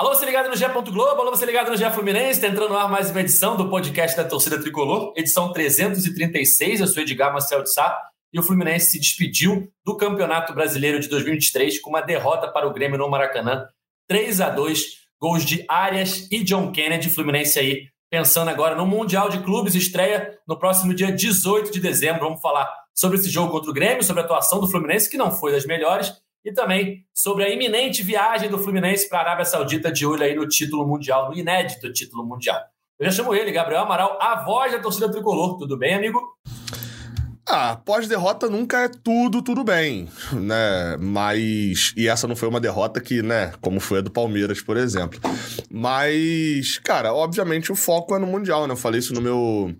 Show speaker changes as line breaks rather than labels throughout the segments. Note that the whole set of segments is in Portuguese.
Alô, você ligado no GE. Globo, alô, você ligado no GE Fluminense, está entrando no ar mais uma edição do podcast da Torcida Tricolor, edição 336, eu sou Edgar Marcel de Sá, e o Fluminense se despediu do Campeonato Brasileiro de 2023 com uma derrota para o Grêmio no Maracanã, 3 a 2 gols de Arias e John Kennedy, Fluminense aí pensando agora no Mundial de Clubes, estreia no próximo dia 18 de dezembro, vamos falar sobre esse jogo contra o Grêmio, sobre a atuação do Fluminense, que não foi das melhores, e também sobre a iminente viagem do Fluminense para a Arábia Saudita de olho aí no título mundial, no inédito título mundial. Eu já chamo ele, Gabriel Amaral, a voz da torcida tricolor. Tudo bem, amigo?
Ah, pós-derrota nunca é tudo, tudo bem, né? Mas. E essa não foi uma derrota que, né? Como foi a do Palmeiras, por exemplo. Mas, cara, obviamente o foco é no Mundial, né? Eu falei isso no meu,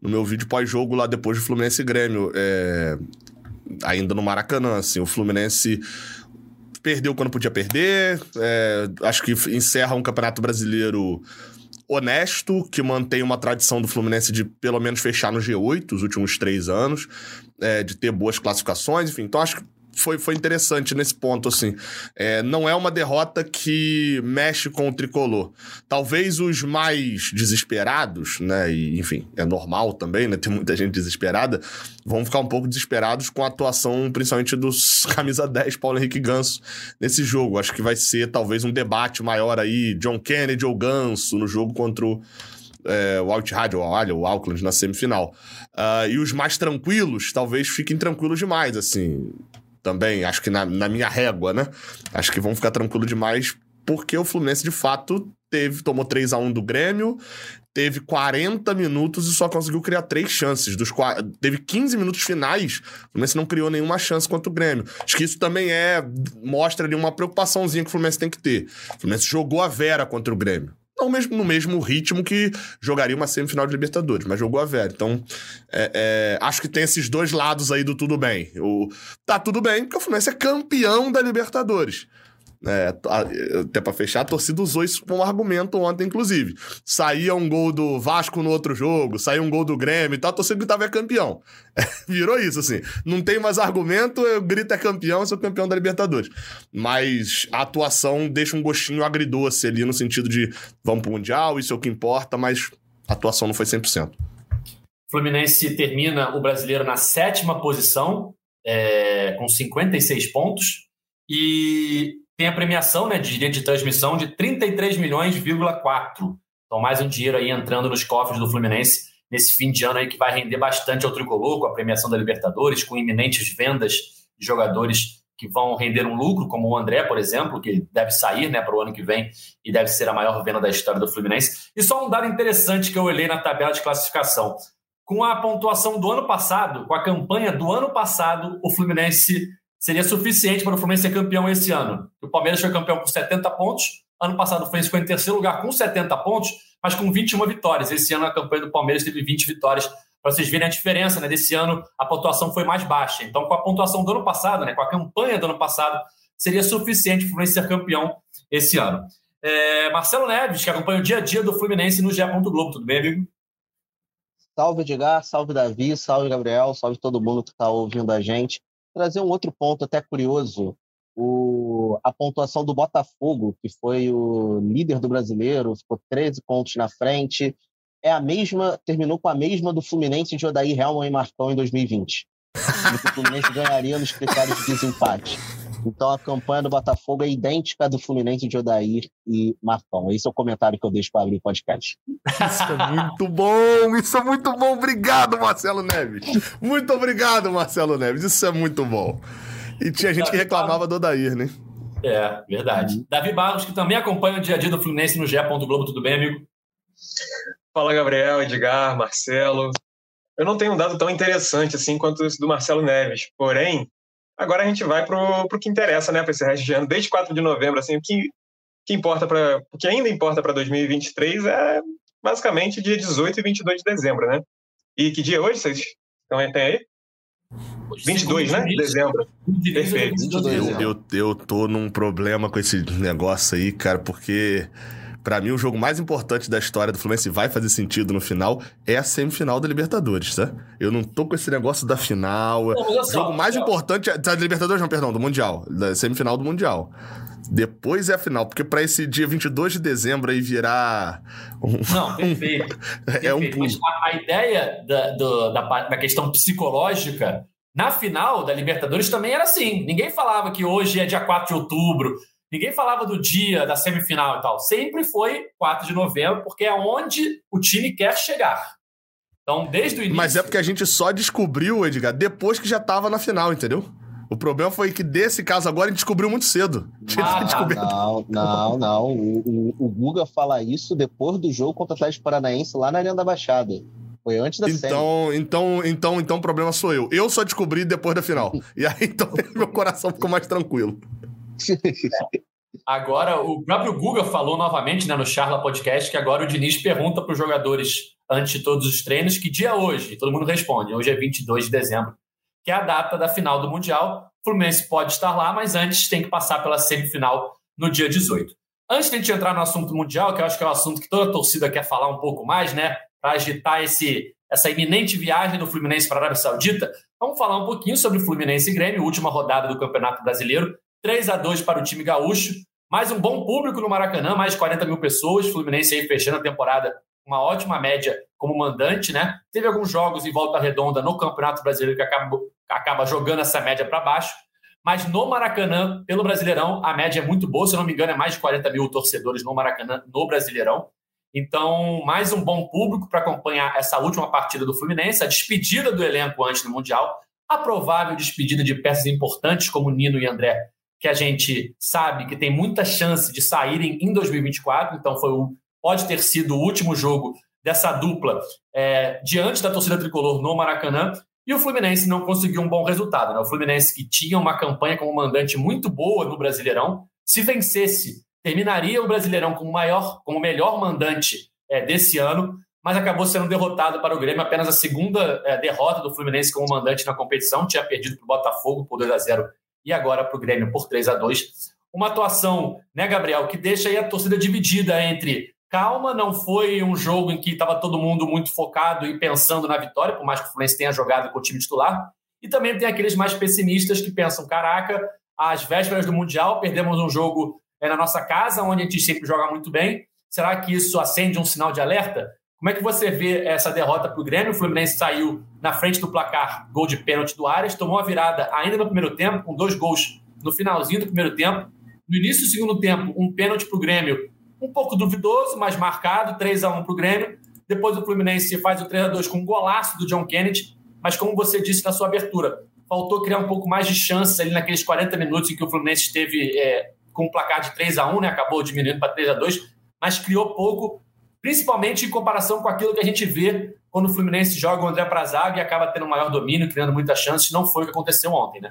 no meu vídeo pós-jogo lá depois do Fluminense Grêmio. É, ainda no Maracanã, assim. O Fluminense perdeu quando podia perder. É, acho que encerra um campeonato brasileiro honesto, que mantém uma tradição do Fluminense de pelo menos fechar no G8 os últimos três anos, é, de ter boas classificações, enfim. Então acho que foi, foi interessante nesse ponto, assim. É, não é uma derrota que mexe com o tricolor. Talvez os mais desesperados, né? E, enfim, é normal também, né? Tem muita gente desesperada, vão ficar um pouco desesperados com a atuação, principalmente dos camisa 10, Paulo Henrique Ganso, nesse jogo. Acho que vai ser talvez um debate maior aí, John Kennedy ou Ganso, no jogo contra o. É, o Altihad, ou o Auckland na semifinal. Uh, e os mais tranquilos, talvez fiquem tranquilos demais, assim também, acho que na, na minha régua, né? Acho que vão ficar tranquilo demais, porque o Fluminense, de fato, teve tomou 3 a 1 do Grêmio, teve 40 minutos e só conseguiu criar três chances. Dos Teve 15 minutos finais, o Fluminense não criou nenhuma chance contra o Grêmio. Acho que isso também é. mostra ali uma preocupaçãozinha que o Fluminense tem que ter. O Fluminense jogou a Vera contra o Grêmio não mesmo, no mesmo ritmo que jogaria uma semifinal de Libertadores, mas jogou a velha. Então, é, é, acho que tem esses dois lados aí do tudo bem. O, tá tudo bem, porque o Fluminense é campeão da Libertadores. É, até para fechar, a torcida usou isso como argumento ontem, inclusive. Saía um gol do Vasco no outro jogo, saía um gol do Grêmio e tal, a torcida gritava é campeão. É, virou isso, assim. Não tem mais argumento, eu grito é campeão, sou campeão da Libertadores. Mas a atuação deixa um gostinho agridoce ali, no sentido de vamos pro Mundial, isso é o que importa, mas a atuação não foi 100%.
Fluminense termina o brasileiro na sétima posição, é, com 56 pontos. E tem a premiação né, de direito de transmissão de 33 milhões,4. Então, mais um dinheiro aí entrando nos cofres do Fluminense nesse fim de ano aí que vai render bastante ao tricolor, com a premiação da Libertadores, com iminentes vendas de jogadores que vão render um lucro, como o André, por exemplo, que deve sair né, para o ano que vem e deve ser a maior venda da história do Fluminense. E só um dado interessante que eu olhei na tabela de classificação. Com a pontuação do ano passado, com a campanha do ano passado, o Fluminense seria suficiente para o Fluminense ser campeão esse ano. O Palmeiras foi campeão com 70 pontos, ano passado o Fluminense ficou em terceiro lugar com 70 pontos, mas com 21 vitórias. Esse ano a campanha do Palmeiras teve 20 vitórias. Para vocês verem a diferença, né? Desse ano a pontuação foi mais baixa. Então, com a pontuação do ano passado, né? Com a campanha do ano passado, seria suficiente para o Fluminense ser campeão esse ano. É, Marcelo Neves, que acompanha o dia a dia do Fluminense no GE. Globo. Tudo bem, amigo?
Salve, Edgar. Salve, Davi. Salve, Gabriel. Salve todo mundo que está ouvindo a gente trazer um outro ponto até curioso. O, a pontuação do Botafogo, que foi o líder do brasileiro, ficou 13 pontos na frente, é a mesma, terminou com a mesma do Fluminense de Odair Helman e Marcão em 2020. o Fluminense ganharia nos critérios de desempate. Então a campanha do Botafogo é idêntica à do Fluminense de Odair e Marcão. Esse é o comentário que eu deixo para abrir o podcast.
Isso é muito bom! Isso é muito bom! Obrigado, Marcelo Neves! Muito obrigado, Marcelo Neves! Isso é muito bom! E tinha gente que reclamava do Odair, né?
É, verdade. Davi Barros, que também acompanha o dia a dia do Fluminense no GE. Globo, tudo bem, amigo?
Fala, Gabriel, Edgar, Marcelo. Eu não tenho um dado tão interessante assim quanto esse do Marcelo Neves, porém, Agora a gente vai para o que interessa, né, para esse resto de ano, desde 4 de novembro, assim, o que, que importa para, o que ainda importa para 2023 é basicamente dia 18 e 22 de dezembro, né? E que dia é hoje vocês então, tem aí? 22, né? Dezembro. Perfeito.
Eu, eu, eu tô num problema com esse negócio aí, cara, porque Para mim, o jogo mais importante da história do Fluminense vai fazer sentido no final é a semifinal da Libertadores, tá? Eu não tô com esse negócio da final. O jogo mais importante é da Libertadores, não, perdão, do Mundial, da semifinal do Mundial. Depois é a final, porque para esse dia 22 de dezembro aí virar.
Um, não, perfeito. é um Mas a, a ideia da, do, da, da questão psicológica na final da Libertadores também era assim. Ninguém falava que hoje é dia 4 de outubro, ninguém falava do dia da semifinal e tal. Sempre foi 4 de novembro, porque é onde o time quer chegar. Então, desde o início.
Mas é porque a gente só descobriu, Edgar, depois que já estava na final, entendeu? O problema foi que desse caso agora a gente descobriu muito cedo.
Ah, não, não, não. O, o, o Guga fala isso depois do jogo contra o Atlético Paranaense lá na Arena da Baixada. Foi antes da
então, série. Então, então, então o problema sou eu. Eu só descobri depois da final. e aí, então, meu coração ficou mais tranquilo.
Agora, o próprio Guga falou novamente né, no Charla Podcast que agora o Diniz pergunta para os jogadores antes de todos os treinos que dia é hoje. Todo mundo responde. Hoje é 22 de dezembro que é a data da final do Mundial. O Fluminense pode estar lá, mas antes tem que passar pela semifinal no dia 18. Antes de a gente entrar no assunto mundial, que eu acho que é um assunto que toda a torcida quer falar um pouco mais, né? Para agitar esse, essa iminente viagem do Fluminense para a Arábia Saudita, vamos falar um pouquinho sobre Fluminense e Grêmio, última rodada do Campeonato Brasileiro. 3 a 2 para o time gaúcho. Mais um bom público no Maracanã, mais de 40 mil pessoas. Fluminense aí fechando a temporada uma ótima média como mandante, né? Teve alguns jogos em volta redonda no Campeonato Brasileiro que acaba, acaba jogando essa média para baixo. Mas no Maracanã, pelo Brasileirão, a média é muito boa. Se eu não me engano, é mais de 40 mil torcedores no Maracanã, no Brasileirão. Então, mais um bom público para acompanhar essa última partida do Fluminense, a despedida do elenco antes do Mundial, a provável despedida de peças importantes como Nino e André, que a gente sabe que tem muita chance de saírem em 2024. Então, foi o, pode ter sido o último jogo dessa dupla é, diante da torcida tricolor no Maracanã. E o Fluminense não conseguiu um bom resultado. Né? O Fluminense, que tinha uma campanha como mandante muito boa no Brasileirão, se vencesse, terminaria o Brasileirão como, maior, como melhor mandante é, desse ano, mas acabou sendo derrotado para o Grêmio. Apenas a segunda é, derrota do Fluminense como mandante na competição. Tinha perdido para o Botafogo por 2 a 0 e agora para o Grêmio por 3 a 2 Uma atuação, né, Gabriel, que deixa aí a torcida dividida entre calma, não foi um jogo em que estava todo mundo muito focado e pensando na vitória, por mais que o Fluminense tenha jogado com o time titular. E também tem aqueles mais pessimistas que pensam: caraca, às vésperas do Mundial, perdemos um jogo é, na nossa casa, onde a gente sempre joga muito bem. Será que isso acende um sinal de alerta? Como é que você vê essa derrota para o Grêmio? O Fluminense saiu na frente do placar, gol de pênalti do Arias, tomou a virada ainda no primeiro tempo, com dois gols no finalzinho do primeiro tempo. No início do segundo tempo, um pênalti para o Grêmio um pouco duvidoso, mas marcado, 3 a 1 para o Grêmio. Depois o Fluminense faz o 3 a 2 com um golaço do John Kennedy, mas como você disse na sua abertura, faltou criar um pouco mais de chance ali naqueles 40 minutos em que o Fluminense esteve é, com um placar de 3 a 1 né? acabou diminuindo para 3 a 2 mas criou pouco, principalmente em comparação com aquilo que a gente vê quando o Fluminense joga o André para zaga e acaba tendo maior domínio, criando muitas chances. Não foi o que aconteceu ontem, né?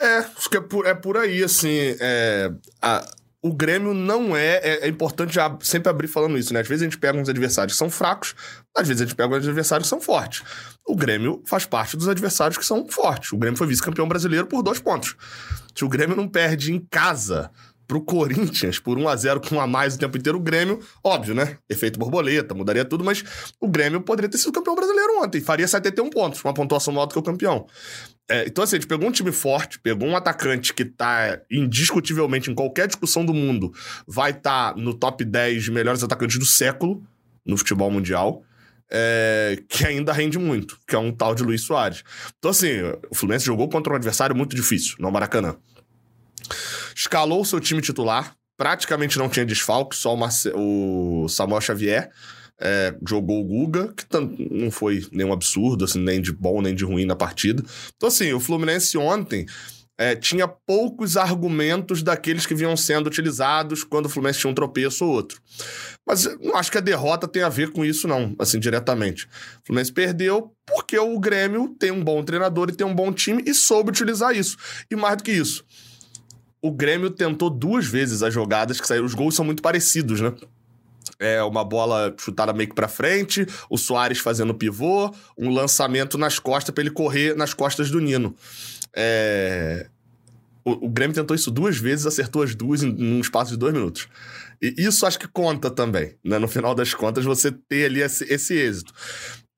É, acho que é por, é por aí, assim. É, a, o Grêmio não é, é. É, importante sempre abrir falando isso, né? Às vezes a gente pega uns adversários que são fracos, às vezes a gente pega uns adversários que são fortes. O Grêmio faz parte dos adversários que são fortes. O Grêmio foi vice-campeão brasileiro por dois pontos. Se o Grêmio não perde em casa pro Corinthians por 1 a 0 com a mais o tempo inteiro, o Grêmio, óbvio, né? Efeito borboleta, mudaria tudo, mas o Grêmio poderia ter sido campeão brasileiro ontem. Faria 71 pontos, uma pontuação maior do que o campeão. É, então, assim, a gente pegou um time forte, pegou um atacante que tá indiscutivelmente em qualquer discussão do mundo, vai estar tá no top 10 de melhores atacantes do século no futebol mundial. É, que ainda rende muito, que é um tal de Luiz Soares. Então, assim, o Fluminense jogou contra um adversário muito difícil no Maracanã. Escalou seu time titular, praticamente não tinha desfalque, só o, Marce o Samuel Xavier. É, jogou o Guga, que não foi nenhum absurdo, assim, nem de bom nem de ruim na partida. Então, assim, o Fluminense ontem é, tinha poucos argumentos daqueles que vinham sendo utilizados quando o Fluminense tinha um tropeço ou outro. Mas não acho que a derrota tem a ver com isso, não, assim, diretamente. O Fluminense perdeu porque o Grêmio tem um bom treinador e tem um bom time e soube utilizar isso. E mais do que isso, o Grêmio tentou duas vezes as jogadas que saíram. Os gols são muito parecidos, né? É uma bola chutada meio que pra frente, o Soares fazendo pivô, um lançamento nas costas para ele correr nas costas do Nino. É... o Grêmio tentou isso duas vezes, acertou as duas em, em um espaço de dois minutos. E isso acho que conta também, né? No final das contas, você ter ali esse, esse êxito.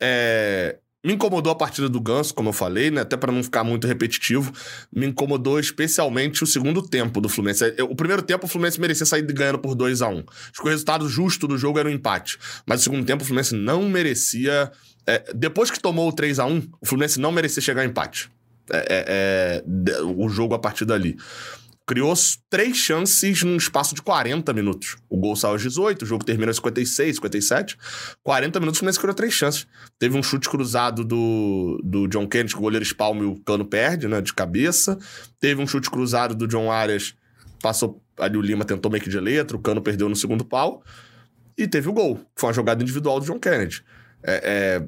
É, me incomodou a partida do Ganso, como eu falei, né? Até para não ficar muito repetitivo. Me incomodou especialmente o segundo tempo do Fluminense. É, o primeiro tempo o Fluminense merecia sair ganhando por 2 a 1 um. Acho que o resultado justo do jogo era um empate. Mas o segundo tempo o Fluminense não merecia. É, depois que tomou o 3 a 1 o Fluminense não merecia chegar a empate. É, é, é o jogo a partir dali criou três chances num espaço de 40 minutos. O gol saiu aos 18, o jogo termina aos 56, 57. 40 minutos, o Fluminense criou três chances. Teve um chute cruzado do, do John Kennedy, que o goleiro espalma e o cano perde, né, de cabeça. Teve um chute cruzado do John Arias, passou ali o Lima, tentou meio que de letra, o cano perdeu no segundo pau. E teve o gol, que foi uma jogada individual do John Kennedy. É, é...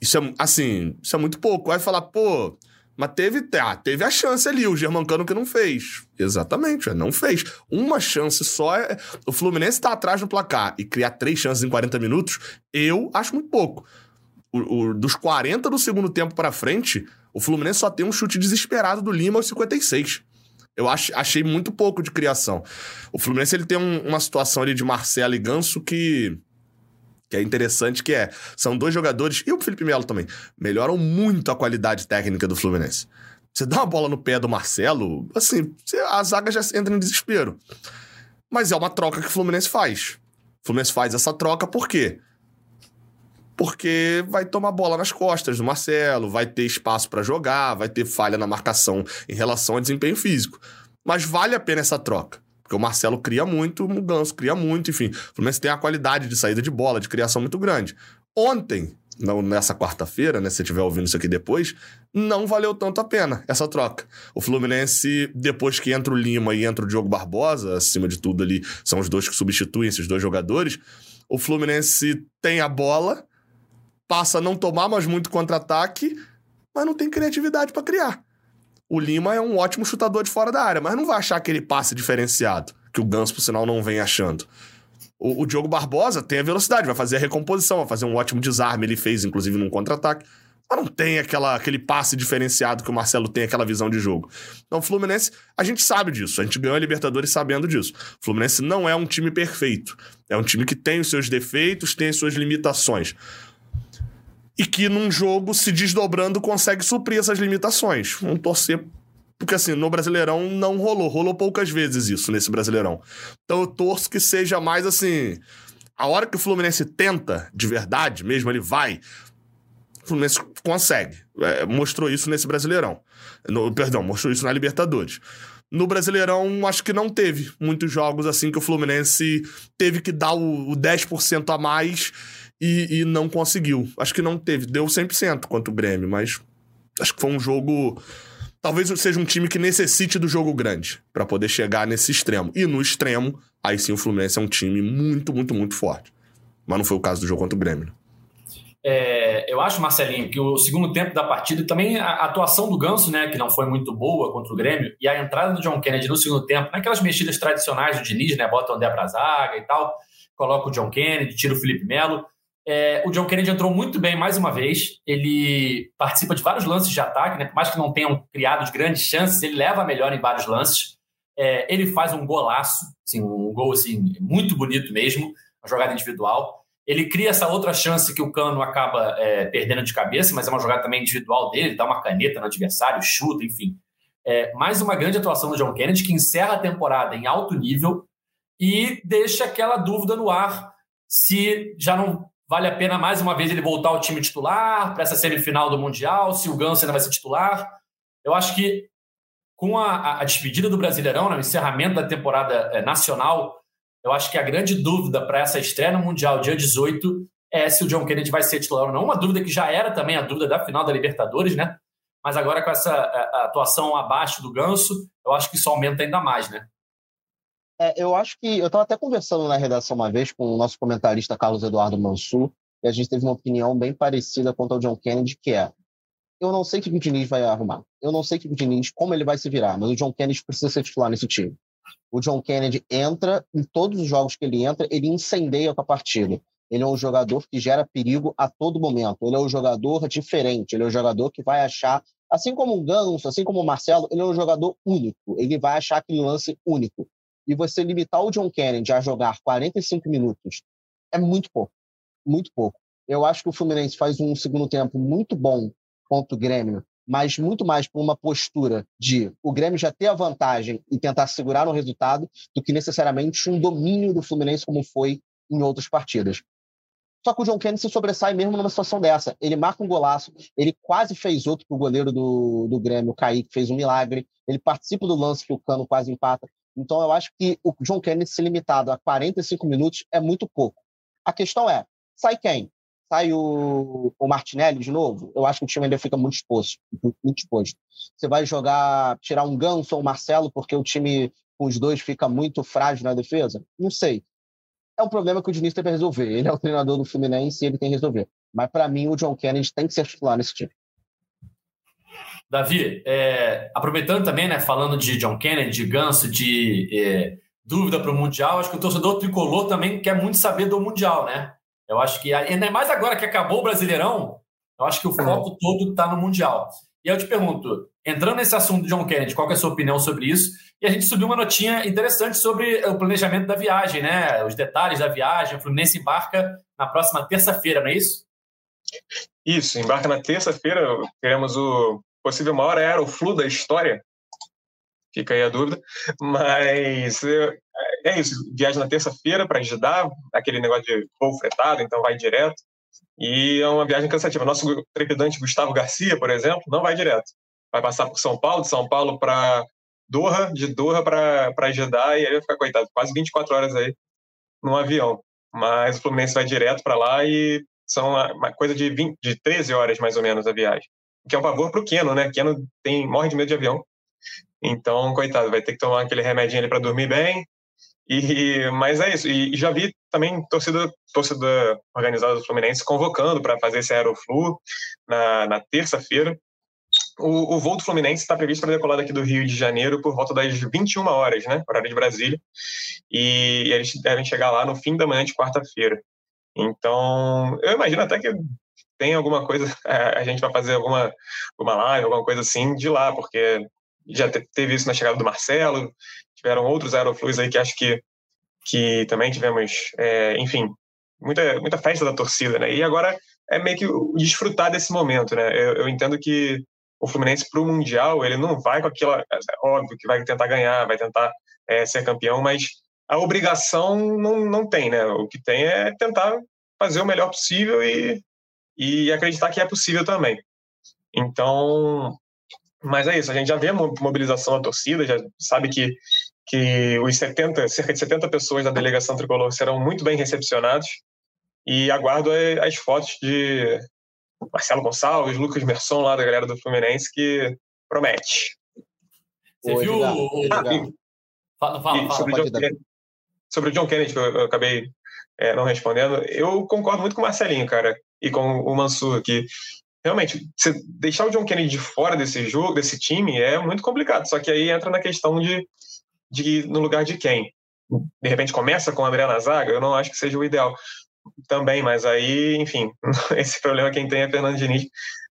Isso é, assim, isso é muito pouco. Vai falar, pô, mas teve, ah, teve a chance ali, o Germancano que não fez. Exatamente, é, não fez. Uma chance só. É... O Fluminense tá atrás no placar e criar três chances em 40 minutos, eu acho muito pouco. O, o, dos 40 do segundo tempo para frente, o Fluminense só tem um chute desesperado do Lima aos 56. Eu ach, achei muito pouco de criação. O Fluminense ele tem um, uma situação ali de Marcelo e Ganso que que é interessante, que é, são dois jogadores, e o Felipe Melo também, melhoram muito a qualidade técnica do Fluminense. Você dá uma bola no pé do Marcelo, assim, a zaga já entra em desespero. Mas é uma troca que o Fluminense faz. O Fluminense faz essa troca por quê? Porque vai tomar bola nas costas do Marcelo, vai ter espaço para jogar, vai ter falha na marcação em relação ao desempenho físico. Mas vale a pena essa troca. Porque o Marcelo cria muito, o Ganso cria muito, enfim. O Fluminense tem a qualidade de saída de bola, de criação muito grande. Ontem, nessa quarta-feira, né, se você estiver ouvindo isso aqui depois, não valeu tanto a pena essa troca. O Fluminense, depois que entra o Lima e entra o Diogo Barbosa, acima de tudo ali, são os dois que substituem esses dois jogadores, o Fluminense tem a bola, passa a não tomar mais muito contra-ataque, mas não tem criatividade para criar. O Lima é um ótimo chutador de fora da área, mas não vai achar aquele passe diferenciado, que o Ganso, por sinal, não vem achando. O, o Diogo Barbosa tem a velocidade, vai fazer a recomposição, vai fazer um ótimo desarme, ele fez, inclusive, num contra-ataque. Mas não tem aquela, aquele passe diferenciado que o Marcelo tem, aquela visão de jogo. Então, o Fluminense, a gente sabe disso. A gente ganhou a Libertadores sabendo disso. O Fluminense não é um time perfeito. É um time que tem os seus defeitos, tem as suas limitações e que num jogo se desdobrando consegue suprir essas limitações. Vamos torcer porque assim, no Brasileirão não rolou, rolou poucas vezes isso nesse Brasileirão. Então eu torço que seja mais assim, a hora que o Fluminense tenta de verdade, mesmo ele vai, o Fluminense consegue. É, mostrou isso nesse Brasileirão. No, perdão, mostrou isso na Libertadores. No Brasileirão, acho que não teve muitos jogos assim que o Fluminense teve que dar o, o 10% a mais e, e não conseguiu. Acho que não teve. Deu 100% quanto o Grêmio, mas acho que foi um jogo. Talvez seja um time que necessite do jogo grande para poder chegar nesse extremo. E no extremo, aí sim o Fluminense é um time muito, muito, muito forte. Mas não foi o caso do jogo contra o Grêmio. Né?
É, eu acho, Marcelinho, que o segundo tempo da partida, também a atuação do Ganso, né, que não foi muito boa contra o Grêmio, e a entrada do John Kennedy no segundo tempo, naquelas mexidas tradicionais do Diniz, né, bota o André pra zaga e tal, coloca o John Kennedy, tira o Felipe Melo, é, o John Kennedy entrou muito bem mais uma vez. Ele participa de vários lances de ataque, né? por mais que não tenham criado grandes chances, ele leva a melhor em vários lances. É, ele faz um golaço, assim, um gol assim, muito bonito mesmo, uma jogada individual. Ele cria essa outra chance que o Cano acaba é, perdendo de cabeça, mas é uma jogada também individual dele, dá uma caneta no adversário, chuta, enfim. É, mais uma grande atuação do John Kennedy, que encerra a temporada em alto nível e deixa aquela dúvida no ar se já não Vale a pena mais uma vez ele voltar ao time titular para essa semifinal do Mundial, se o Ganso ainda vai ser titular. Eu acho que com a, a despedida do Brasileirão, né, o encerramento da temporada é, nacional, eu acho que a grande dúvida para essa estreia no Mundial, dia 18, é se o John Kennedy vai ser titular ou não. Uma dúvida que já era também a dúvida da final da Libertadores, né? Mas agora com essa atuação abaixo do Ganso, eu acho que isso aumenta ainda mais, né?
É, eu acho que. Eu estava até conversando na redação uma vez com o nosso comentarista Carlos Eduardo Mansur, e a gente teve uma opinião bem parecida quanto ao John Kennedy, que é. Eu não sei o que o Diniz vai arrumar. Eu não sei que o Diniz, como ele vai se virar, mas o John Kennedy precisa ser titular nesse time. O John Kennedy entra, em todos os jogos que ele entra, ele incendeia com a partida. Ele é um jogador que gera perigo a todo momento. Ele é um jogador diferente. Ele é um jogador que vai achar, assim como o Ganso, assim como o Marcelo, ele é um jogador único. Ele vai achar aquele lance único. E você limitar o John Kennedy a jogar 45 minutos é muito pouco. Muito pouco. Eu acho que o Fluminense faz um segundo tempo muito bom contra o Grêmio, mas muito mais por uma postura de o Grêmio já ter a vantagem e tentar segurar o resultado do que necessariamente um domínio do Fluminense como foi em outras partidas. Só que o John Kennedy se sobressai mesmo numa situação dessa. Ele marca um golaço, ele quase fez outro para o goleiro do, do Grêmio, Kaique, fez um milagre. Ele participa do lance que o Cano quase empata. Então eu acho que o John Kennedy se limitado a 45 minutos é muito pouco. A questão é, sai quem? Sai o, o Martinelli de novo? Eu acho que o time ainda fica muito exposto. Muito exposto. Você vai jogar, tirar um Ganso ou um Marcelo, porque o time com os dois fica muito frágil na defesa? Não sei é um problema que o Diniz tem para resolver. Ele é o treinador do Fluminense e ele tem que resolver. Mas para mim, o John Kennedy tem que ser titular nesse time.
Davi, é, aproveitando também, né, falando de John Kennedy, de Ganso, de é, dúvida para o Mundial, acho que o torcedor tricolor também quer muito saber do Mundial, né? Eu acho que, ainda mais agora que acabou o Brasileirão, eu acho que o foco todo está no Mundial. E eu te pergunto, entrando nesse assunto de John Kennedy, qual é a sua opinião sobre isso? E a gente subiu uma notinha interessante sobre o planejamento da viagem, né? Os detalhes da viagem. O Fluminense embarca na próxima terça-feira, não é isso?
Isso, embarca na terça-feira. Teremos o possível maior aeroflu da história. Fica aí a dúvida. Mas é, é isso, viagem na terça-feira para Jeddah, aquele negócio de voo fretado, então vai direto. E é uma viagem cansativa. Nosso trepidante Gustavo Garcia, por exemplo, não vai direto. Vai passar por São Paulo, de São Paulo para Doha, de Doha para Jeddah, e aí vai ficar, coitado, quase 24 horas aí no avião. Mas o Fluminense vai direto para lá e são uma coisa de, 20, de 13 horas, mais ou menos, a viagem. Que é um favor para o Keno, né? Keno tem, morre de medo de avião. Então, coitado, vai ter que tomar aquele remedinho ali para dormir bem. E, mas é isso. E já vi também torcida, torcida organizada do Fluminense convocando para fazer esse Aeroflu na, na terça-feira. O, o voo do Fluminense está previsto para decolar daqui do Rio de Janeiro por volta das 21 horas, né? Horário de Brasília. E, e eles devem chegar lá no fim da manhã de quarta-feira. Então, eu imagino até que tem alguma coisa, a gente vai fazer alguma, alguma live, alguma coisa assim de lá, porque já teve isso na chegada do Marcelo, tiveram outros aeroflus aí que acho que, que também tivemos, é, enfim, muita, muita festa da torcida, né? E agora é meio que desfrutar desse momento, né? Eu, eu entendo que o Fluminense para o Mundial, ele não vai com aquela. É óbvio que vai tentar ganhar, vai tentar é, ser campeão, mas a obrigação não, não tem, né? O que tem é tentar fazer o melhor possível e, e acreditar que é possível também. Então, mas é isso, a gente já vê a mobilização da torcida, já sabe que, que os 70, cerca de 70 pessoas da delegação tricolor serão muito bem recepcionados e aguardo as fotos de Marcelo Gonçalves, Lucas Merson lá da galera do Fluminense, que promete.
Você viu o.
Ah, fala, fala, fala, sobre, o John Kennedy, sobre o John Kennedy, que eu, eu acabei é, não respondendo, eu concordo muito com o Marcelinho, cara, e com o Mansur, que realmente, você deixar o John Kennedy de fora desse jogo, desse time, é muito complicado. Só que aí entra na questão de, de no lugar de quem. De repente começa com o André na zaga, eu não acho que seja o ideal também, mas aí, enfim, esse problema quem tem é Fernando Diniz.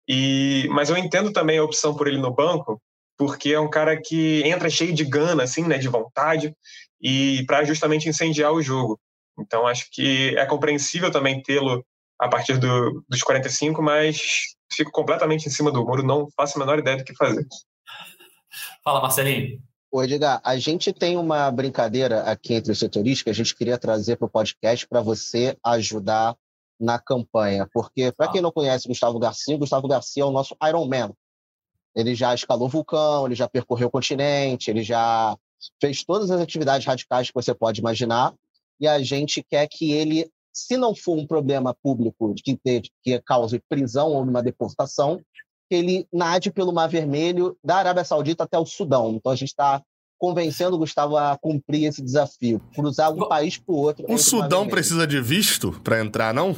E, mas eu entendo também a opção por ele no banco, porque é um cara que entra cheio de gana, assim, né, de vontade, e para justamente incendiar o jogo. Então acho que é compreensível também tê-lo a partir do, dos 45, mas fico completamente em cima do muro, não faço a menor ideia do que fazer.
Fala, Marcelinho.
Ô, Edgar, a gente tem uma brincadeira aqui entre os setoristas que a gente queria trazer para o podcast para você ajudar na campanha. Porque, para ah. quem não conhece Gustavo Garcia, Gustavo Garcia é o nosso Iron Man. Ele já escalou vulcão, ele já percorreu o continente, ele já fez todas as atividades radicais que você pode imaginar. E a gente quer que ele, se não for um problema público que, que cause prisão ou uma deportação, que ele nade pelo Mar Vermelho, da Arábia Saudita até o Sudão. Então a gente está convencendo o Gustavo a cumprir esse desafio, cruzar um país para o outro.
O Sudão precisa de visto para entrar, não?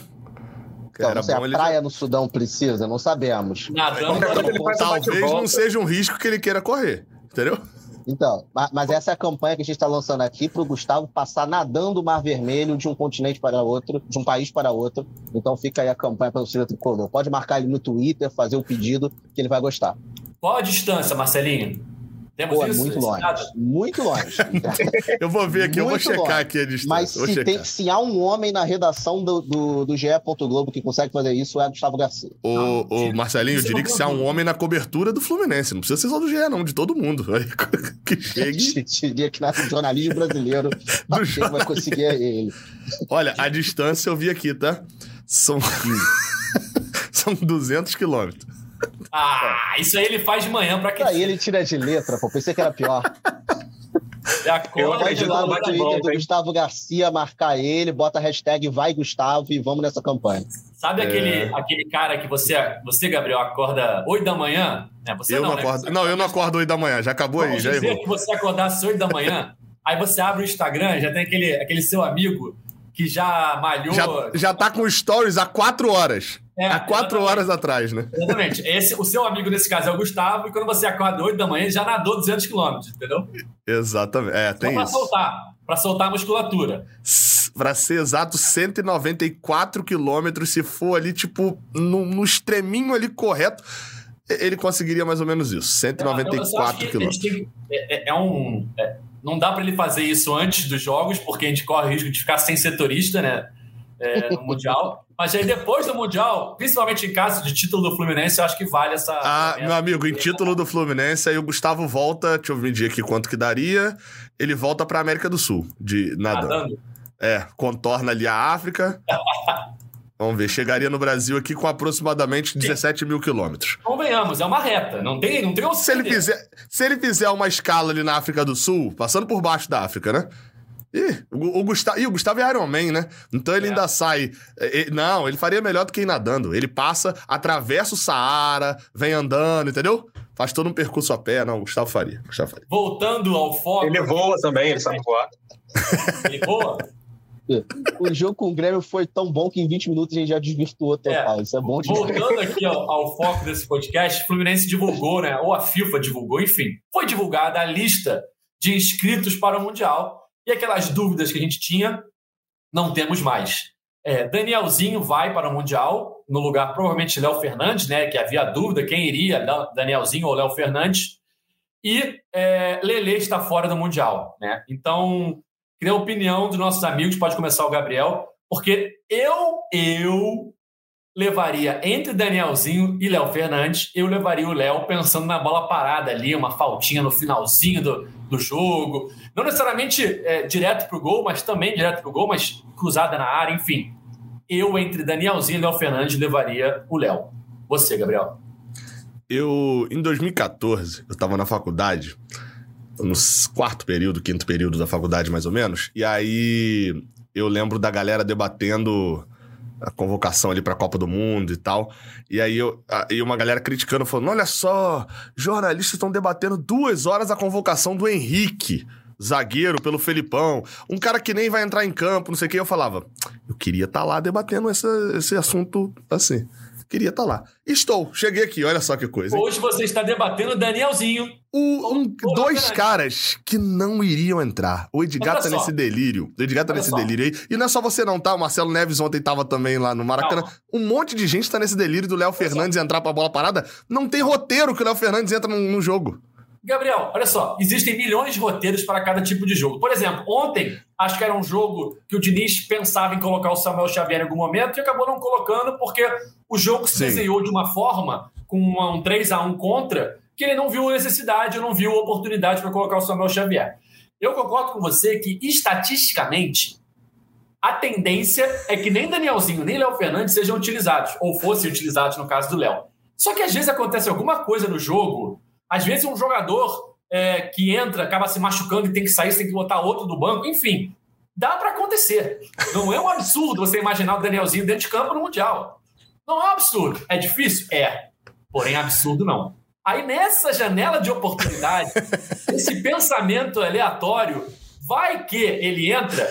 Então, Era se a praia ele... no Sudão precisa, não sabemos.
Nadando, então, talvez não seja um risco que ele queira correr, entendeu?
Então, mas essa é a campanha que a gente está lançando aqui para o Gustavo passar nadando o Mar Vermelho de um continente para outro, de um país para outro. Então fica aí a campanha para o torcida tricolor. Pode marcar ele no Twitter, fazer o pedido, que ele vai gostar.
Qual a distância, Marcelinho?
Temos Pô, é isso? Muito longe. Muito longe.
eu vou ver aqui, muito eu vou checar longe. aqui a distância.
Mas se, tem, se, há um homem na redação do, do, do GE. Globo que consegue fazer isso, é Gustavo Garcia.
O, o Marcelinho, eu diria que se há um homem na cobertura do Fluminense. Não precisa ser só do GE, não, de todo mundo.
que chegue. Eu diria que no jornalismo brasileiro, do quem vai conseguir é ele.
Olha, a distância eu vi aqui, tá? São, São 200 quilômetros.
Ah, isso aí ele faz de manhã pra que.
Aí ele tira de letra, pô. Pensei que era pior. Eu Pode lá no Twitter do Gustavo Garcia, marcar ele, bota a hashtag vai Gustavo e vamos nessa campanha.
Sabe é... aquele, aquele cara que você, você, Gabriel, acorda 8 da manhã?
É, você eu não, não né? acordo. Né? Não, eu não acordo 8 da manhã, já acabou Vamos aí, já
errou. que você acordasse 8 da manhã, aí você abre o Instagram, já tem aquele, aquele seu amigo que já malhou.
Já, já tá com stories há 4 horas. É, Há quatro exatamente. horas atrás, né?
Exatamente. Esse, o seu amigo nesse caso é o Gustavo, e quando você acorda 8 da manhã, já nadou 200 quilômetros, entendeu?
Exatamente. É, tem Só
pra
isso.
soltar, pra soltar a musculatura.
Pra ser exato, 194 quilômetros, se for ali, tipo, no, no extreminho ali correto, ele conseguiria mais ou menos isso. 194 é, quilômetros.
Tem, é, é, é, um. É, não dá para ele fazer isso antes dos jogos, porque a gente corre o risco de ficar sem setorista, né? É, no Mundial. Mas aí depois do Mundial, principalmente em caso de título do Fluminense, eu acho que vale essa.
Ah, meu amigo, em título do Fluminense, aí o Gustavo volta, deixa eu medir aqui quanto que daria. Ele volta pra América do Sul, de nadando. nadando. É, contorna ali a África. Vamos ver, chegaria no Brasil aqui com aproximadamente 17 mil quilômetros.
Convenhamos, é uma reta, não tem, não tem
se ele fizer Se ele fizer uma escala ali na África do Sul, passando por baixo da África, né? Ih, o, o, Gustavo, ih, o Gustavo é Iron Man, né? Então ele é. ainda sai. É, não, ele faria melhor do que ir nadando. Ele passa, atravessa o Saara, vem andando, entendeu? Faz todo um percurso a pé. Não, o Gustavo faria. Gustavo faria.
Voltando ao foco.
Ele voa também, ele sabe voar.
ele voa?
o jogo com o Grêmio foi tão bom que em 20 minutos a gente já desvirtuou total. É, Isso é bom
demais. Voltando aqui ao, ao, foco desse podcast, o Fluminense divulgou, né? Ou a FIFA divulgou, enfim. Foi divulgada a lista de inscritos para o Mundial e aquelas dúvidas que a gente tinha, não temos mais. É, Danielzinho vai para o Mundial, no lugar provavelmente Léo Fernandes, né? Que havia dúvida quem iria, Danielzinho ou Léo Fernandes. E é, Lele está fora do Mundial, né? Então, queria a opinião dos nossos amigos, pode começar o Gabriel, porque eu, eu levaria entre Danielzinho e Léo Fernandes, eu levaria o Léo pensando na bola parada ali, uma faltinha no finalzinho do, do jogo. Não necessariamente é, direto pro gol, mas também direto pro gol, mas cruzada na área, enfim. Eu, entre Danielzinho e Léo Fernandes, levaria o Léo. Você, Gabriel.
Eu, em 2014, eu estava na faculdade, no quarto período, quinto período da faculdade, mais ou menos, e aí eu lembro da galera debatendo a convocação ali para a Copa do Mundo e tal. E aí eu, e uma galera criticando, falando: olha só, jornalistas estão debatendo duas horas a convocação do Henrique, zagueiro pelo Felipão, um cara que nem vai entrar em campo, não sei o que. Eu falava: eu queria estar tá lá debatendo essa, esse assunto assim. Queria estar tá lá. Estou, cheguei aqui, olha só que coisa.
Hein? Hoje você está debatendo Danielzinho.
O, um, dois caras que não iriam entrar. O Edgar tá nesse delírio. O Edgar tá olha nesse só. delírio aí. E não é só você não, tá? O Marcelo Neves ontem tava também lá no Maracanã. Calma. Um monte de gente tá nesse delírio do Léo Fernandes só. entrar pra bola parada. Não tem roteiro que o Léo Fernandes entra no jogo.
Gabriel, olha só, existem milhões de roteiros para cada tipo de jogo. Por exemplo, ontem, acho que era um jogo que o Diniz pensava em colocar o Samuel Xavier em algum momento e acabou não colocando porque o jogo se Sim. desenhou de uma forma, com um 3 a 1 contra, que ele não viu necessidade, não viu oportunidade para colocar o Samuel Xavier. Eu concordo com você que, estatisticamente, a tendência é que nem Danielzinho nem Léo Fernandes sejam utilizados, ou fossem utilizados no caso do Léo. Só que às vezes acontece alguma coisa no jogo às vezes, um jogador é, que entra acaba se machucando e tem que sair, tem que botar outro do banco. Enfim, dá para acontecer. Não é um absurdo você imaginar o Danielzinho dentro de campo no Mundial. Não é um absurdo. É difícil? É. Porém, absurdo não. Aí, nessa janela de oportunidade, esse pensamento aleatório, vai que ele entra.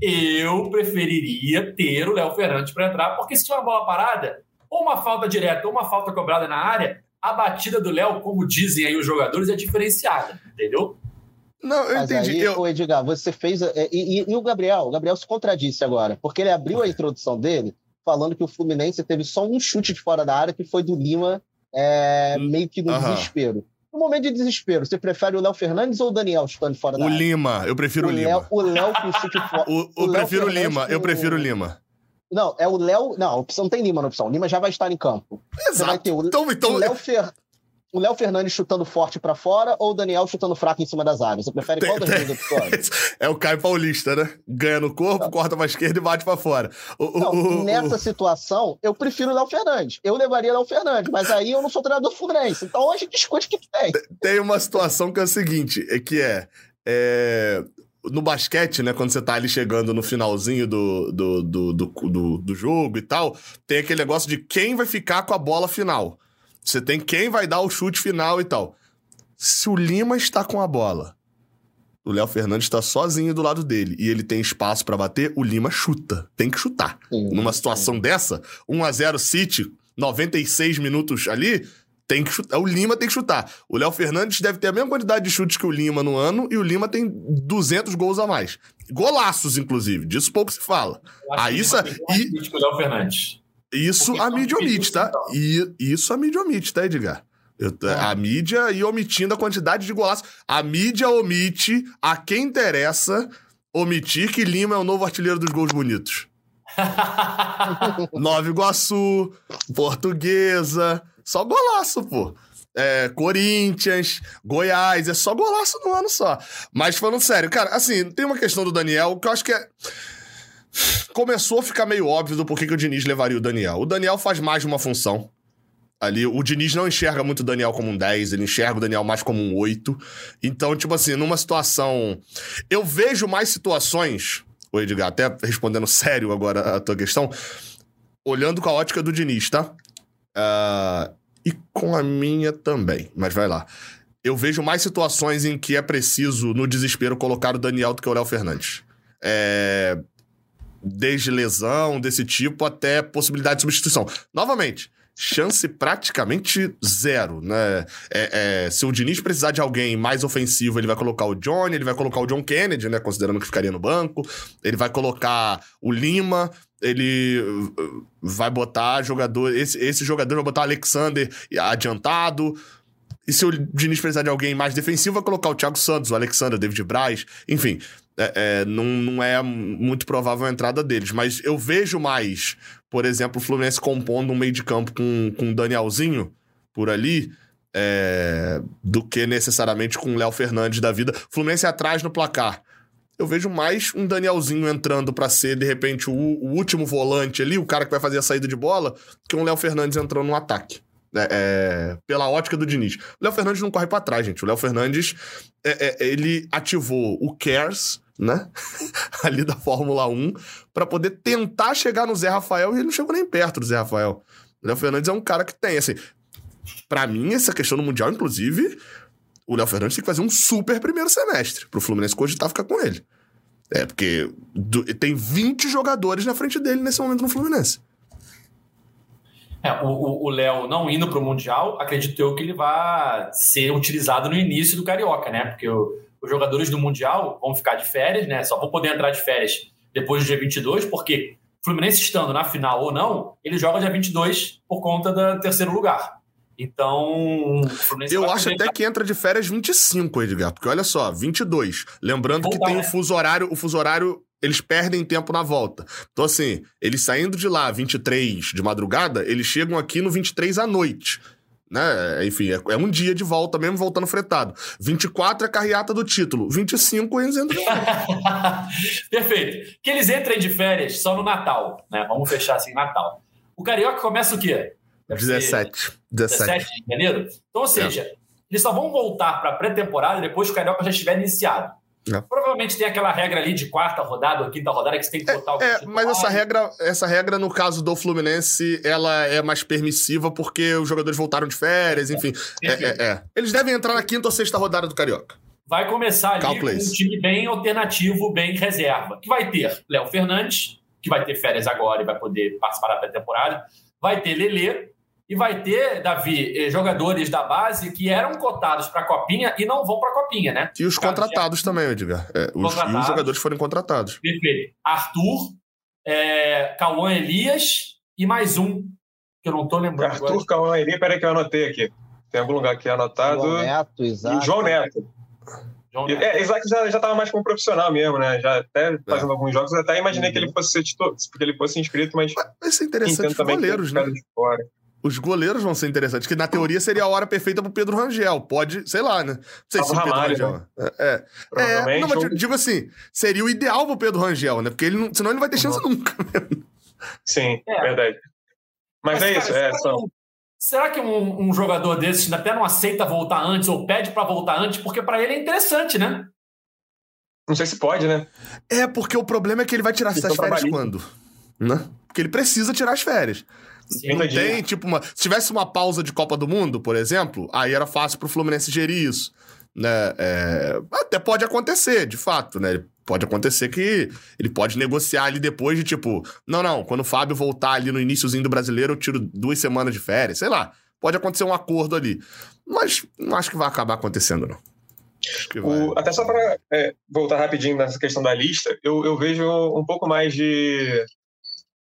Eu preferiria ter o Léo Fernandes para entrar, porque se tiver uma bola parada, ou uma falta direta ou uma falta cobrada na área, a batida do Léo, como dizem aí os jogadores, é diferenciada, entendeu?
Não, eu
Mas
entendi.
aí,
eu...
Edgar, você fez. é, E, e- e o Gabriel? O Gabriel se contradisse agora, porque ele abriu a introdução dele falando que o Fluminense teve só um chute de fora da área, que foi do Lima, é, meio que no desespero. No momento de desespero, você prefere o Léo Fernandes ou o Daniel chutando de fora da
O
área?
Lima, eu prefiro o,
o
Lima.
Léo, o Léo com o chute fora.
O, eu
Léo
prefiro o
Fernandes
Lima, eu prefiro o Lima.
Não, é o Léo. Não, a opção não tem Lima na opção. O Lima já vai estar em campo. Você vai
Exato.
ter o,
Então, então
o Léo Fer... o Léo Fernandes chutando forte pra fora ou o Daniel chutando fraco em cima das áreas? Você prefere
Tem-
qual das duas opções?
é o Caio Paulista, né? Ganha no corpo, corta pra esquerda e bate pra fora. O,
Não,
o-
nessa situação, eu prefiro o Léo Fernandes. Eu levaria o Léo Fernandes, mas aí eu não sou treinador do Fluminense. Então gente discute o que que tem.
tem uma situação que é o seguinte, é que é, é, no basquete, né, quando você tá ali chegando no finalzinho do, do, do, do, do- do jogo e tal, tem aquele negócio de quem vai ficar com a bola final. Você tem quem vai dar o chute final e tal. Se o Lima está com a bola, o Léo Fernandes está sozinho do lado dele e ele tem espaço pra bater, o Lima chuta. Tem que chutar. Numa situação dessa, 1 a 0 City, 96 minutos ali, tem que chutar. O Lima tem que chutar. O Léo Fernandes deve ter a mesma quantidade de chutes que o Lima no ano e o Lima tem 200 gols a mais. Golaços, inclusive. Disso pouco se fala.
Que
isso e-
o Léo Fernandes.
Isso a
são
mídia omite, tá? E, isso a mídia omite, tá, Edgar? Eu-
É.
A mídia e omitindo a quantidade de golaços. A mídia omite a quem interessa omitir que Lima é o novo artilheiro dos gols bonitos. Nova Iguaçu, Portuguesa, só golaço, pô. É, Corinthians, Goiás, é só golaço no ano só. Mas falando sério, cara, assim, tem uma questão do Daniel que eu acho que é. Começou a ficar meio óbvio do porquê que o Diniz levaria o Daniel. O Daniel faz mais de uma função. Ali, o Diniz não enxerga muito o Daniel como um 10, ele enxerga o Daniel mais como um 8. Então, tipo assim, numa situação. Eu vejo mais situações, ô Edgar, até respondendo sério agora a tua questão, olhando com a ótica do Diniz, tá? Ah, e com a minha também, mas vai lá. Eu vejo mais situações em que é preciso, no desespero, colocar o Daniel do que o Léo Fernandes. É, Desde lesão desse tipo até possibilidade de substituição. Novamente, chance praticamente zero, né? É, é, se o Diniz precisar de alguém mais ofensivo, ele vai colocar o Johnny, ele vai colocar o John Kennedy, né? Considerando que ficaria no banco. Ele vai colocar o Lima, ele uh, vai botar jogador. Esse, esse jogador vai botar o Alexander adiantado. E se o Diniz precisar de alguém mais defensivo, vai colocar o Thiago Santos, o Alexander, o David Braz, enfim. É, é, não, não é muito provável a entrada deles. Mas eu vejo mais, por exemplo, o Fluminense compondo um meio de campo com, com o Danielzinho por ali. é, do que necessariamente com o Léo Fernandes da vida. Fluminense atrás no placar. Eu vejo mais um Danielzinho entrando pra ser, de repente, o, o último volante ali, o cara que vai fazer a saída de bola, que um Léo Fernandes entrando no ataque. É, é, pela ótica do Diniz. O Léo Fernandes não corre pra trás, gente. O Léo Fernandes, é, é, ele ativou o Cares, né? Ali da Fórmula 1, pra poder tentar chegar no Zé Rafael e ele não chegou nem perto do Zé Rafael. O Léo Fernandes é um cara que tem, assim. Pra mim, essa questão do Mundial, inclusive, o Léo Fernandes tem que fazer um super primeiro semestre pro Fluminense cogitar ficar com ele. É, porque do- tem 20 jogadores na frente dele nesse momento no Fluminense.
É, o Léo não indo para o Mundial, acredito eu que ele vai ser utilizado no início do Carioca, né? Porque o- os jogadores do Mundial vão ficar de férias, né? Só vão poder entrar de férias depois do dia 22, porque Fluminense estando na final ou não, ele joga dia 22 por conta do terceiro lugar. Então, o Fluminense
Eu acho até que entra de férias 25, Edgar, porque olha só, 22. Lembrando que tem o
né?
fuso horário, o fuso horário, eles perdem tempo na volta. Então assim, eles saindo de lá 23 de madrugada, eles chegam aqui no 23 à noite. Né? Enfim, é, é um dia de volta mesmo, voltando fretado. 24 é a carreata do título. 25 eles entram de férias.
Perfeito. Que eles entrem de férias só no Natal, né? Vamos fechar assim, Natal. O Carioca começa o quê? Deve ser
17. 17.
17 de janeiro? Então, ou seja, eles só vão voltar para a pré-temporada depois que o Carioca já estiver iniciado.
É.
Provavelmente tem aquela regra ali de quarta rodada ou quinta rodada que você tem que botar o
É,
titular.
mas essa regra, essa regra, no caso do Fluminense, ela é mais permissiva porque os jogadores voltaram de férias, enfim. É, é, é. Eles devem entrar na quinta ou sexta rodada do Carioca.
Vai começar ali com um time bem alternativo, bem reserva. Que vai ter Léo Fernandes, que vai ter férias agora e vai poder participar da pré-temporada. Vai ter Lelê e vai ter, Davi, eh, jogadores da base que eram cotados para a Copinha e não vão para a Copinha, né?
E os contratados também, Edgar. É, os, e os jogadores foram contratados.
Perfeito. Arthur, é, Cauã Elias e mais um, que eu não estou lembrando.
Arthur, agora. Cauã Elias, peraí que eu anotei aqui. Tem algum lugar aqui anotado.
João Neto, Isaac.
João Neto. João Neto. É, Isaac já estava mais como profissional mesmo, né? Já até fazendo é. alguns jogos, eu até imaginei uhum. que ele fosse ser titular, porque ele fosse inscrito, mas.
Vai ser interessante os goleiros, né? Os goleiros vão ser interessantes, que na teoria seria a hora perfeita pro Pedro Rangel. Pode, sei lá, né? Não sei se o Pedro Rangel. Né? É. é, é não, mas digo assim, seria o ideal pro Pedro Rangel, né? Porque ele não, senão ele não vai ter chance uhum. nunca.
Sim, é. verdade. Mas, mas é cara, isso, é. Será,
que, será que um, um, jogador desses até não aceita voltar antes ou pede para voltar antes? Porque para ele é interessante, né?
Não sei se pode, né?
É, porque o problema é que ele vai tirar essas férias quando? Né? Porque ele precisa tirar as férias. Sim, não tem, tipo, uma. Se tivesse uma pausa de Copa do Mundo, por exemplo, aí era fácil pro Fluminense gerir isso. Né? É... Até pode acontecer, de fato, né? Pode acontecer que ele pode negociar ali depois de tipo, não, não, quando o Fábio voltar ali no iníciozinho do brasileiro, eu tiro duas semanas de férias, sei lá. Pode acontecer um acordo ali. Mas não acho que vai acabar acontecendo, não.
O, até só para é, voltar rapidinho nessa questão da lista, eu, eu vejo um pouco mais de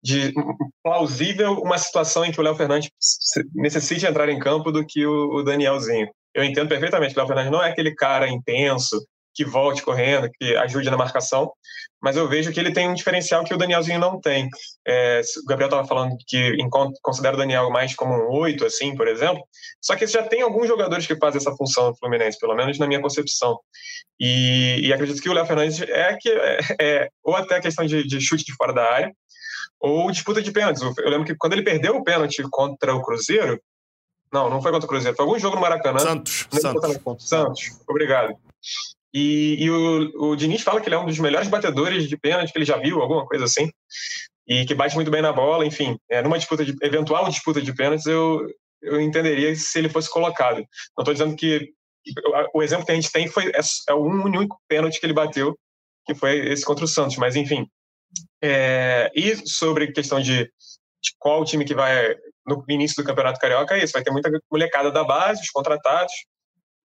de plausível uma situação em que o Léo Fernandes necessite entrar em campo do que o, Danielzinho. Eu entendo perfeitamente que o Léo Fernandes não é aquele cara intenso que volte correndo, que ajude na marcação, mas eu vejo que ele tem um diferencial que o Danielzinho não tem. É, o Gabriel estava falando que considera o Daniel mais como um oito, assim, por exemplo, só que já tem alguns jogadores que fazem essa função no Fluminense, pelo menos na minha concepção. E, e acredito que o Léo Fernandes é que é, é, ou até a questão de, de chute de fora da área, ou disputa de pênaltis. Eu lembro que quando ele perdeu o pênalti contra o Cruzeiro, não, não foi contra o Cruzeiro, foi algum jogo no Maracanã.
Santos. Santos.
Santos, obrigado. E, e o, o Diniz fala que ele é um dos melhores batedores de pênalti que ele já viu, alguma coisa assim, e que bate muito bem na bola, enfim. É, numa disputa de, eventual disputa de pênaltis, eu, eu entenderia se ele fosse colocado. Não estou dizendo que o exemplo que a gente tem foi é, é o único pênalti que ele bateu, que foi esse contra o Santos, mas enfim, é, e sobre questão de, de, qual time que vai no início do Campeonato Carioca, é isso. Vai ter muita molecada da base, os contratados.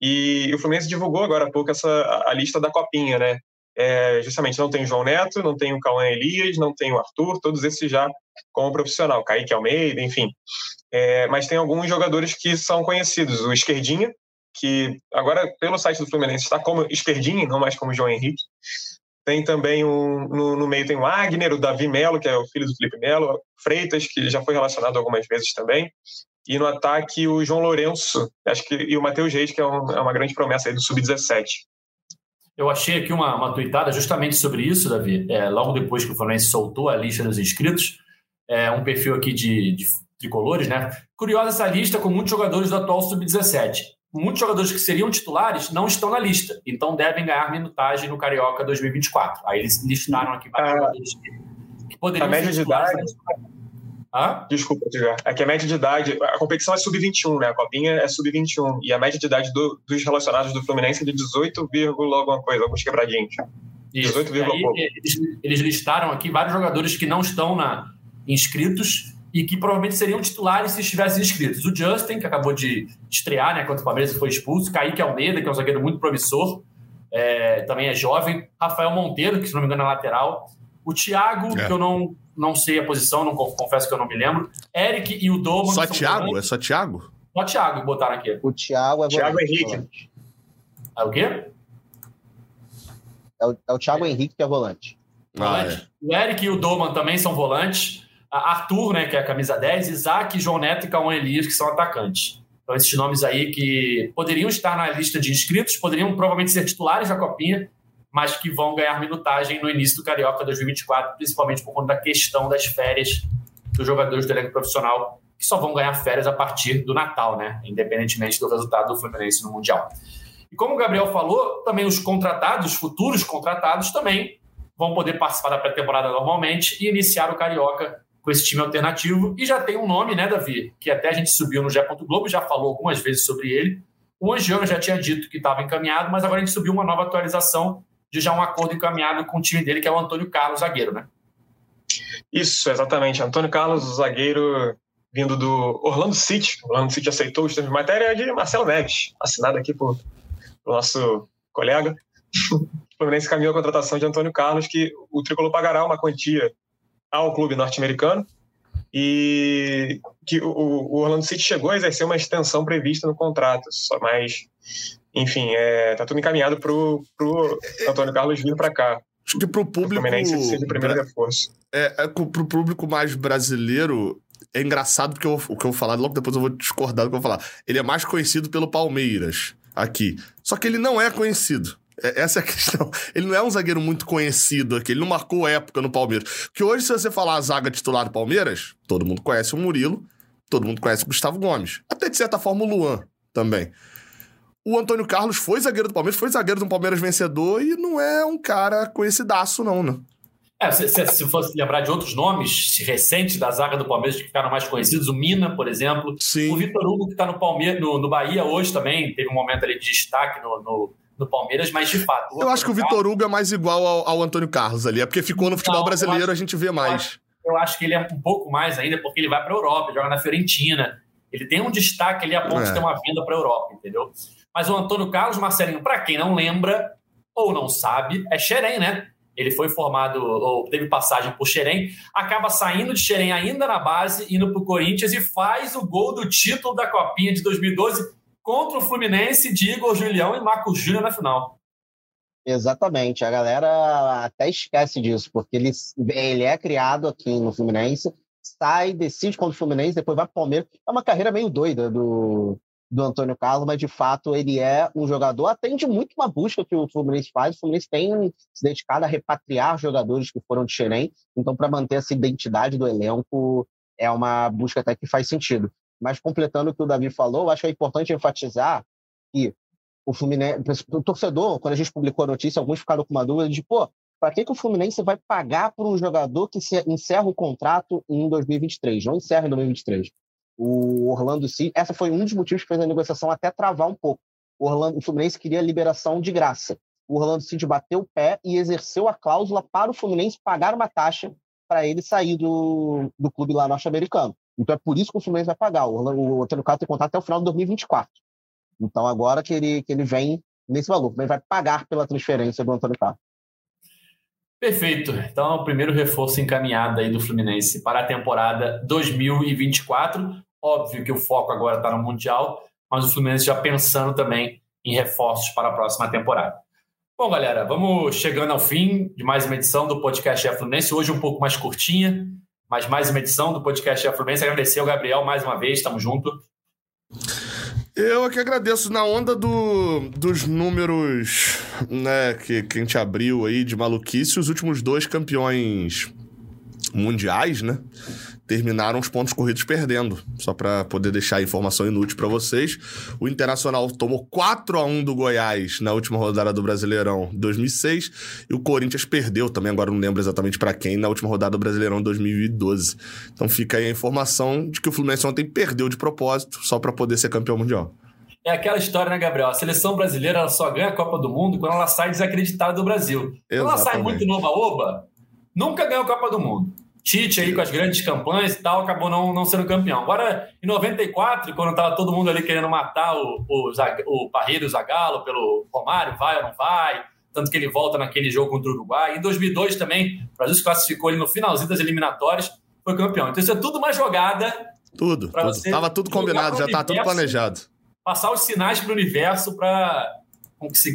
E o Fluminense divulgou agora há pouco essa, a, a lista da Copinha, né? É, justamente não tem o João Neto, não tem o Cauã Elias, não tem o Arthur, todos esses já como profissional, Kaique Almeida, enfim. É, mas tem alguns jogadores que são conhecidos. O Esquerdinha, que agora pelo site do Fluminense está como Esquerdinha, não mais como João Henrique. Tem também um, no, no, meio tem o Wagner, o Davi Melo, que é o filho do Felipe Melo, Freitas, que já foi relacionado algumas vezes também. E no ataque o João Lourenço, acho que, e o Matheus Reis, que é, um, é uma grande promessa aí do Sub-17.
Eu achei aqui uma, uma tweetada justamente sobre isso, Davi. É, logo depois que o Fluminense soltou a lista dos inscritos, é, um perfil aqui de, de tricolores, né? Curiosa essa lista com muitos jogadores do atual Sub-17 muitos jogadores que seriam titulares não estão na lista, então devem ganhar minutagem no Carioca 2024. Aí eles listaram aqui vários ah, jogadores que, poderiam
a média de idade. Ah? Desculpa, Edgar. É que a média de idade. A competição é sub-21, né? A copinha é sub-21. E a média de idade do, dos relacionados do Fluminense é de 18, alguma coisa, alguns quebradinhos.
18, aí, eles, eles listaram aqui vários jogadores que não estão na, inscritos e que provavelmente seriam titulares se estivessem inscritos. O Justin, que acabou de estrear né, contra o Palmeiras e foi expulso, Kaique Almeida, que é um zagueiro muito promissor, é, também é jovem, Rafael Monteiro, que se não me engano é lateral, o Thiago, é. que eu não, não sei a posição, não confesso que eu não me lembro, Eric e o Doman.
Só Thiago? É só Thiago?
Só Thiago que botaram aqui.
O Thiago é
Thiago Henrique.
É o quê?
É o, é o Thiago Henrique que é volante.
volante. Ah, é. O Eric e o Doman também são volantes. Arthur, né, que é a camisa 10, Isaac, João Neto e Cauã Elias, que são atacantes. Então, esses nomes aí que poderiam estar na lista de inscritos, poderiam provavelmente ser titulares da Copinha, mas que vão ganhar minutagem no início do Carioca 2024, principalmente por conta da questão das férias dos jogadores do elenco profissional, que só vão ganhar férias a partir do Natal, né? Independentemente do resultado do Fluminense no Mundial. E como o Gabriel falou, também os contratados, futuros contratados, também vão poder participar da pré-temporada normalmente e iniciar o Carioca com esse time alternativo. E já tem um nome, né, Davi? Que até a gente subiu no Gé. Globo, já falou algumas vezes sobre ele. O Angiano já tinha dito que estava encaminhado, mas agora a gente subiu uma nova atualização de já um acordo encaminhado com o time dele, que é o Antônio Carlos, zagueiro, né?
Isso, exatamente. Antônio Carlos, zagueiro vindo do Orlando City. O Orlando City aceitou o de matéria de Marcelo Neves, assinado aqui por, por nosso colega. o Fluminense caminhou a contratação de Antônio Carlos, que o Tricolor pagará uma quantia ao clube norte-americano e que o, o, Orlando City chegou a exercer uma extensão prevista no contrato, só mais, enfim, é, tá tudo encaminhado para o Antônio Carlos vir para cá.
Acho que para o público. O
seja o primeiro reforço.
É, é, para o público mais brasileiro, é engraçado porque eu, o que eu vou falar, logo depois eu vou discordar do que eu vou falar. Ele é mais conhecido pelo Palmeiras aqui. Só que ele não é conhecido. É, essa é a questão. Ele não é um zagueiro muito conhecido aqui, ele não marcou época no Palmeiras. Porque hoje, se você falar a zaga titular do Palmeiras, todo mundo conhece o Murilo, todo mundo conhece o Gustavo Gomes. Até de certa forma o Luan também. O Antônio Carlos foi zagueiro do Palmeiras, foi zagueiro do Palmeiras vencedor e não é um cara conhecidaço, não, né?
É, se, se, se, fosse lembrar de outros nomes recentes da zaga do Palmeiras que ficaram mais conhecidos, o Mina, por exemplo.
Sim.
O Vitor Hugo, que está no Palmeiras, no, no, Bahia hoje também, teve um momento ali de destaque no, no, no Palmeiras, mas de fato.
Eu acho que o Vitor Hugo é mais igual ao, ao, Antônio Carlos ali. É porque ficou no futebol não, brasileiro, acho, a gente vê mais.
Eu acho, que ele é um pouco mais ainda, porque ele vai para a Europa, joga na Fiorentina. Ele tem um destaque ali a ponto é. de ter uma vinda para a Europa, entendeu? Mas o Antônio Carlos Marcelinho, para quem não lembra ou não sabe, é Xerém, né? Ele foi formado, ou teve passagem por Xerém, acaba saindo de Xerém ainda na base, indo para o Corinthians e faz o gol do título da Copinha de 2012 contra o Fluminense de Igor Julião e Marcos Júnior na final.
Exatamente, a galera até esquece disso, porque ele, ele é criado aqui no Fluminense, sai, decide contra o Fluminense, depois vai para o Palmeiras. É uma carreira meio doida do, do Antônio Carlos, mas de fato ele é um jogador, atende muito uma busca que o Fluminense faz. O Fluminense tem se dedicado a repatriar jogadores que foram de Xerém, então para manter essa identidade do elenco é uma busca até que faz sentido. Mas completando o que o Davi falou, acho que é importante enfatizar que o Fluminense, o torcedor, quando a gente publicou a notícia, alguns ficaram com uma dúvida de, pô, para que, que o Fluminense vai pagar por um jogador que encerra o contrato em 2023, não encerra em 2023? O Orlando City, essa foi um dos motivos que fez a negociação até travar um pouco. O, Orlando, o Fluminense queria liberação de graça. O Orlando City bateu o pé e exerceu a cláusula para o Fluminense pagar uma taxa para ele sair do, do clube lá norte-americano. Então é por isso que o Fluminense vai pagar. O, o Antônio Carlos tem contrato até o final de 2024. Então agora que ele, que ele vem nesse valor, ele vai pagar pela transferência do Antônio Carlos.
Perfeito. Então, é o primeiro reforço encaminhado aí do Fluminense para a temporada 2024. Óbvio que o foco agora está no Mundial, mas o Fluminense já pensando também em reforços para a próxima temporada. Bom, galera, vamos chegando ao fim de mais uma edição do podcast é Fluminense. Hoje um pouco mais curtinha, mas mais uma edição do podcast é Fluminense. Agradecer ao Gabriel mais uma vez, estamos juntos.
Eu aqui agradeço na onda do, dos números né, que, que a gente abriu aí de maluquice, os últimos dois campeões mundiais, né? Terminaram os pontos corridos perdendo. Só para poder deixar a informação inútil para vocês. O Internacional tomou 4 a 1 do Goiás na última rodada do Brasileirão 2006 e o Corinthians perdeu também, agora não lembro exatamente para quem, na última rodada do Brasileirão 2012. Então fica aí a informação de que o Fluminense ontem perdeu de propósito só para poder ser campeão mundial.
É aquela história, né, Gabriel? A seleção brasileira só ganha a Copa do Mundo quando ela sai desacreditada do Brasil. Exatamente. Quando ela sai muito nova-oba, nunca ganha a Copa do Mundo. Tite aí com as grandes campanhas e tal, acabou não, não sendo campeão. Agora, em 94, quando estava todo mundo ali querendo matar o, o, o Parreiro Zagallo pelo Romário, vai ou não vai, tanto que ele volta naquele jogo contra o Uruguai. Em 2002 também, o Brasil se classificou ali no finalzinho das eliminatórias, foi campeão. Então isso é tudo uma jogada.
Tudo, tudo. Tava tudo combinado, já tá tudo planejado.
Passar os sinais para o universo para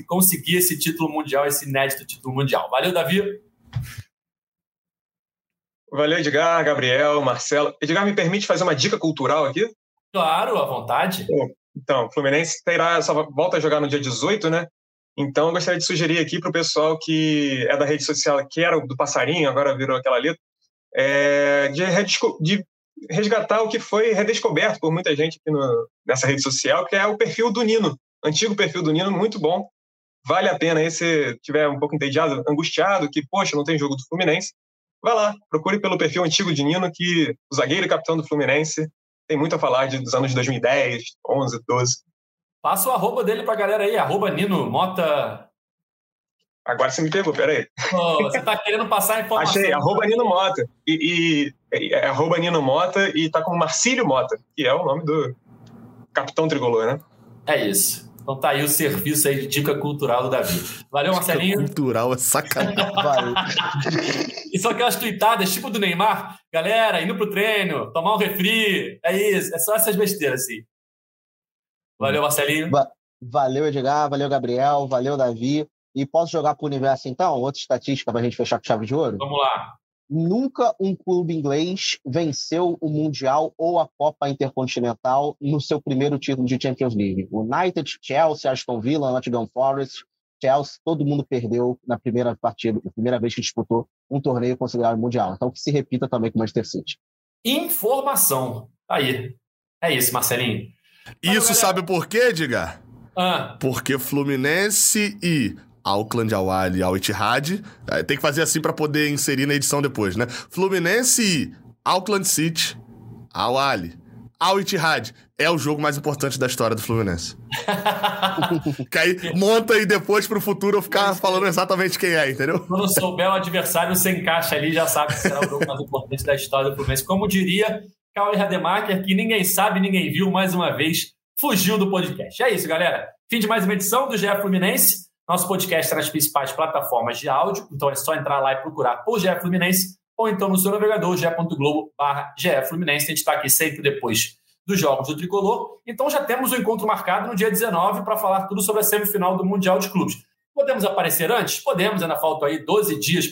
conseguir esse título mundial, esse inédito título mundial. Valeu, Davi.
Valeu, Edgar, Gabriel, Marcelo. Edgar, me permite fazer uma dica cultural aqui?
Claro, à vontade.
Então, o Fluminense terá, só volta a jogar no dia 18, né? Então, eu gostaria de sugerir aqui para o pessoal que é da rede social, que era do Passarinho, agora virou aquela ali, é, de, de, resgatar o que foi redescoberto por muita gente aqui no, nessa rede social, que é o perfil do Nino, antigo perfil do Nino, muito bom. Vale a pena aí se tiver um pouco entediado, angustiado, que, poxa, não tem jogo do Fluminense, Vai lá, procure pelo perfil antigo de Nino, que o zagueiro e capitão do Fluminense tem muito a falar de, dos anos 2010, 11, 12.
Passa o arroba dele pra galera aí, arroba Nino Mota.
Agora você me pegou, peraí.
Oh, você tá querendo passar a informação.
Achei, arroba Nino Mota. E, e é, é arroba Nino Mota e tá com Marcílio Mota, que é o nome do capitão tricolor, né?
É isso. Então tá aí o serviço aí de dica cultural do Davi. Valeu, Marcelinho.
Dica cultural é sacanagem.
Valeu.
E são aquelas tuitadas, tipo do Neymar. Galera, indo pro treino, tomar um refri. É isso. É só essas besteiras, assim. Valeu, Marcelinho.
Va- Valeu, Edgar. Valeu, Gabriel. Valeu, Davi. E posso jogar pro universo, então? Outra estatística pra gente fechar com chave de ouro?
Vamos lá.
Nunca um clube inglês venceu o Mundial ou a Copa Intercontinental no seu primeiro título de Champions League. United, Chelsea, Aston Villa, Nottingham Forest, Chelsea, todo mundo perdeu na primeira partida, na primeira vez que disputou um torneio considerado mundial. Então que se repita também com o Manchester City.
Informação. Aí. É isso, Marcelinho.
Isso
galera.
sabe por quê, Edgar?
Ah,
Porque Fluminense e Auckland Al Ahly e Al Ittihad, eh, tem que fazer assim pra poder inserir na edição depois, né? Fluminense Auckland City, Al Ahly, Al Ittihad é o jogo mais importante da história do Fluminense. que aí monta e depois pro futuro eu ficar falando exatamente quem é, entendeu?
quando souber o adversário, você encaixa ali já sabe que será o jogo mais importante da história do Fluminense. Como diria Cauê Rademacher, que ninguém sabe, ninguém viu, mais uma vez, fugiu do podcast. É isso, galera. Fim de mais uma edição do GE Fluminense. Nosso podcast está nas principais plataformas de áudio, então é só entrar lá e procurar por GE Fluminense ou então no seu navegador, ge.globo Fluminense. A gente está aqui sempre depois dos jogos do Tricolor. Então já temos o encontro marcado no dia 19 para falar tudo sobre a semifinal do Mundial de Clubes. Podemos aparecer antes? Podemos, ainda faltam aí 12 dias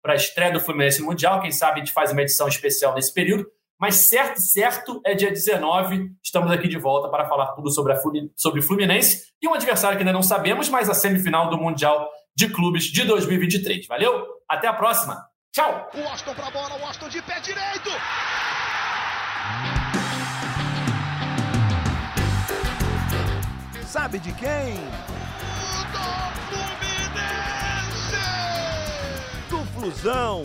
para a estreia do Fluminense no Mundial. Quem sabe a gente faz uma edição especial nesse período. Mas certo, certo, é dia 19. Estamos aqui de volta para falar tudo sobre, a Flumin- sobre o Fluminense e um adversário que ainda não sabemos, mas a semifinal do Mundial de Clubes de 2023. Valeu? Até a próxima. Tchau!
O Washington pra bola, o Washington de pé direito.
Sabe de quem?
Do Fluminense.
Do Flusão,